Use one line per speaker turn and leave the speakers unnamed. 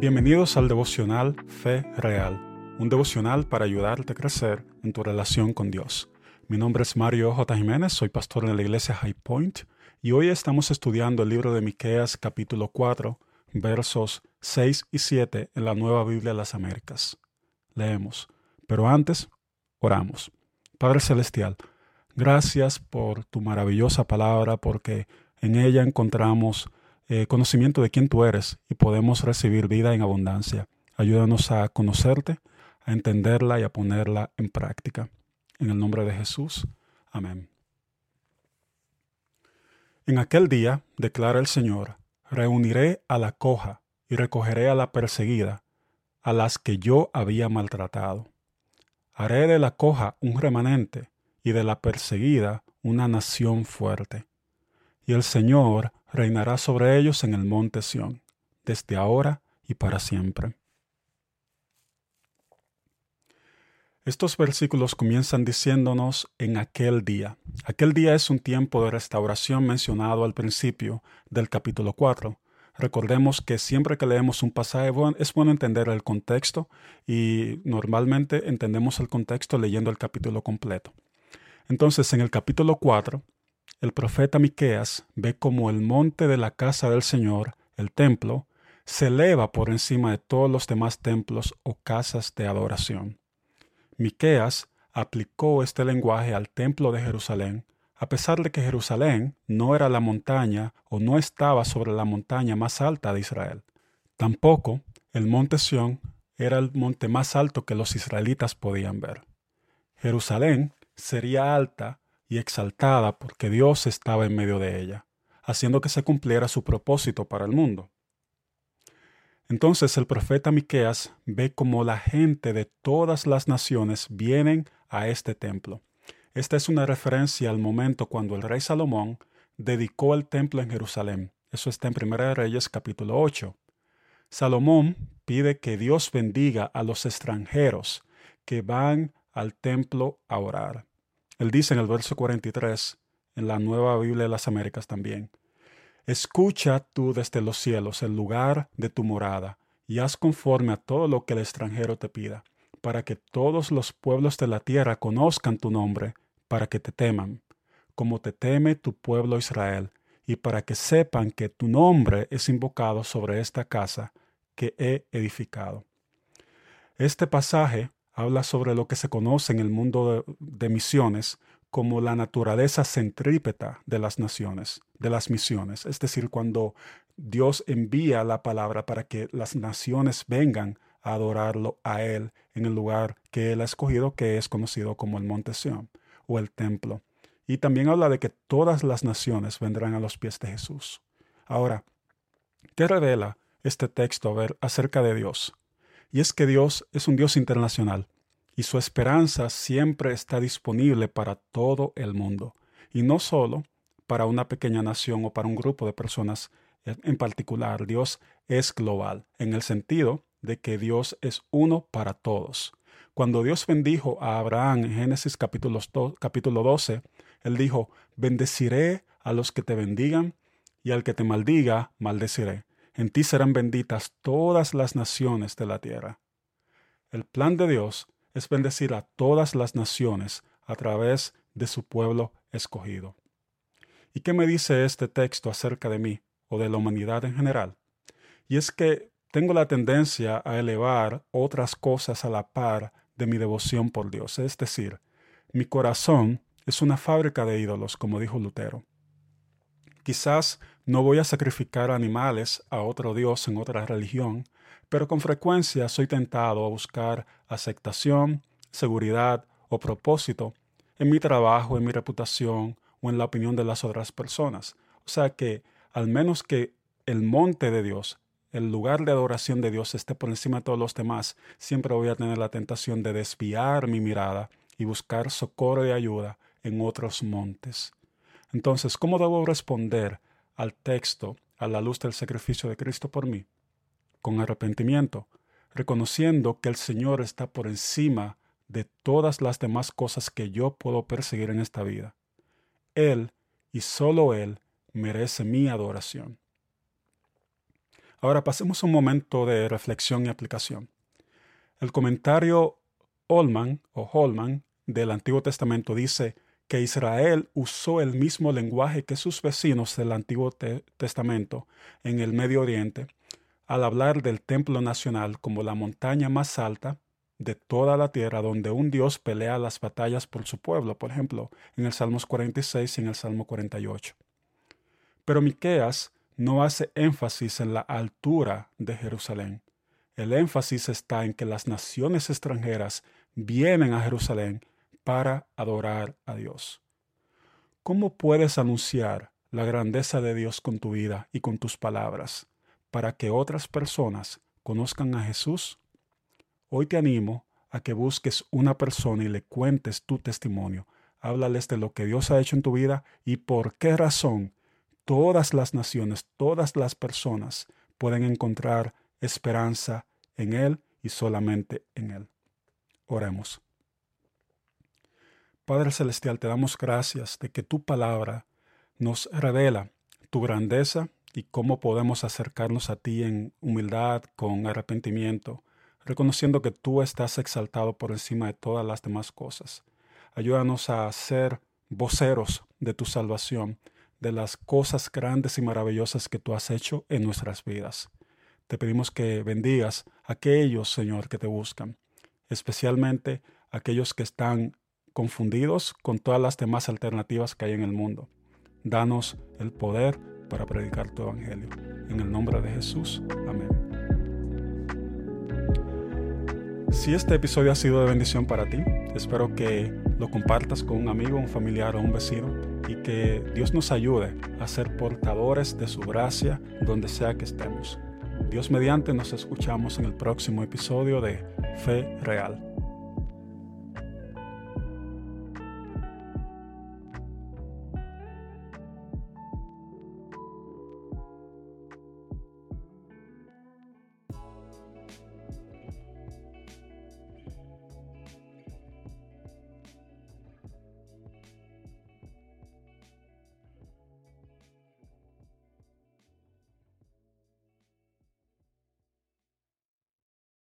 Bienvenidos al devocional Fe Real, un devocional para ayudarte a crecer en tu relación con Dios. Mi nombre es Mario J. Jiménez, soy pastor en la iglesia High Point y hoy estamos estudiando el libro de Miqueas capítulo 4, versos 6 y 7 en la Nueva Biblia de las Américas. Leemos, pero antes oramos. Padre Celestial, gracias por tu maravillosa palabra porque en ella encontramos eh, conocimiento de quién tú eres y podemos recibir vida en abundancia. Ayúdanos a conocerte, a entenderla y a ponerla en práctica. En el nombre de Jesús. Amén. En aquel día, declara el Señor, reuniré a la coja y recogeré a la perseguida, a las que yo había maltratado. Haré de la coja un remanente y de la perseguida una nación fuerte. Y el Señor reinará sobre ellos en el monte Sión, desde ahora y para siempre. Estos versículos comienzan diciéndonos en aquel día. Aquel día es un tiempo de restauración mencionado al principio del capítulo 4. Recordemos que siempre que leemos un pasaje es bueno entender el contexto y normalmente entendemos el contexto leyendo el capítulo completo. Entonces, en el capítulo 4, el profeta Miqueas ve como el monte de la casa del Señor, el templo, se eleva por encima de todos los demás templos o casas de adoración. Miqueas aplicó este lenguaje al templo de Jerusalén, a pesar de que Jerusalén no era la montaña o no estaba sobre la montaña más alta de Israel. Tampoco el monte Sión era el monte más alto que los israelitas podían ver. Jerusalén sería alta y exaltada porque Dios estaba en medio de ella, haciendo que se cumpliera su propósito para el mundo. Entonces el profeta Miqueas ve como la gente de todas las naciones vienen a este templo. Esta es una referencia al momento cuando el rey Salomón dedicó el templo en Jerusalén. Eso está en 1 Reyes capítulo 8. Salomón pide que Dios bendiga a los extranjeros que van al templo a orar. Él dice en el verso 43, en la Nueva Biblia de las Américas también, Escucha tú desde los cielos el lugar de tu morada, y haz conforme a todo lo que el extranjero te pida, para que todos los pueblos de la tierra conozcan tu nombre, para que te teman, como te teme tu pueblo Israel, y para que sepan que tu nombre es invocado sobre esta casa que he edificado. Este pasaje habla sobre lo que se conoce en el mundo de, misiones como la naturaleza centrípeta de las naciones, de las misiones. Es decir, cuando Dios envía la palabra para que las naciones vengan a adorarlo a Él en el lugar que Él ha escogido, que es conocido como el Monte Sion o el templo. Y también habla de que todas las naciones vendrán a los pies de Jesús. Ahora, ¿qué revela este texto acerca de Dios? Y es que Dios es un Dios internacional y su esperanza siempre está disponible para todo el mundo, y no solo para una pequeña nación o para un grupo de personas en particular. Dios es global, en el sentido de que Dios es uno para todos. Cuando Dios bendijo a Abraham en Génesis capítulo, capítulo 12, Él dijo, bendeciré a los que te bendigan y al que te maldiga, maldeciré. En ti serán benditas todas las naciones de la tierra. El plan de Dios es bendecir a todas las naciones a través de su pueblo escogido. ¿Y qué me dice este texto acerca de mí o de la humanidad en general? Y es que tengo la tendencia a elevar otras cosas a la par de mi devoción por Dios. Es decir, mi corazón es una fábrica de ídolos, como dijo Lutero. Quizás no voy a sacrificar animales a otro Dios en otra religión, pero con frecuencia soy tentado a buscar aceptación, seguridad o propósito en mi trabajo, en mi reputación o en la opinión de las otras personas. O sea que, al menos que el monte de Dios, el lugar de adoración de Dios esté por encima de todos los demás, siempre voy a tener la tentación de desviar mi mirada y buscar socorro y ayuda en otros montes. Entonces, ¿cómo debo responder al texto a la luz del sacrificio de Cristo por mí? Con arrepentimiento, reconociendo que el Señor está por encima de todas las demás cosas que yo puedo perseguir en esta vida. Él y solo Él merece mi adoración. Ahora pasemos un momento de reflexión y aplicación. El comentario Holman o Holman del Antiguo Testamento dice que Israel usó el mismo lenguaje que sus vecinos del Antiguo Testamento en el Medio Oriente al hablar del templo nacional como la montaña más alta de toda la tierra donde un Dios pelea las batallas por su pueblo, por ejemplo, en el Salmos 46 y en el Salmo 48. Pero Miqueas no hace énfasis en la altura de Jerusalén. El énfasis está en que las naciones extranjeras vienen a Jerusalén para adorar a Dios. ¿Cómo puedes anunciar la grandeza de Dios con tu vida y con tus palabras para que otras personas conozcan a Jesús? Hoy te animo a que busques una persona y le cuentes tu testimonio. Háblales de lo que Dios ha hecho en tu vida y por qué razón todas las naciones, todas las personas pueden encontrar esperanza en Él y solamente en Él. Oremos. Padre Celestial, te damos gracias de que tu palabra nos revela tu grandeza y cómo podemos acercarnos a ti en humildad, con arrepentimiento, reconociendo que tú estás exaltado por encima de todas las demás cosas. Ayúdanos a ser voceros de tu salvación de las cosas grandes y maravillosas que tú has hecho en nuestras vidas. Te pedimos que bendigas a aquellos, Señor, que te buscan, especialmente aquellos que están confundidos con todas las demás alternativas que hay en el mundo. Danos el poder para predicar tu evangelio. En el nombre de Jesús. Amén. Si este episodio ha sido de bendición para ti, espero que lo compartas con un amigo, un familiar o un vecino y que Dios nos ayude a ser portadores de su gracia donde sea que estemos. Dios mediante nos escuchamos en el próximo episodio de Fe Real.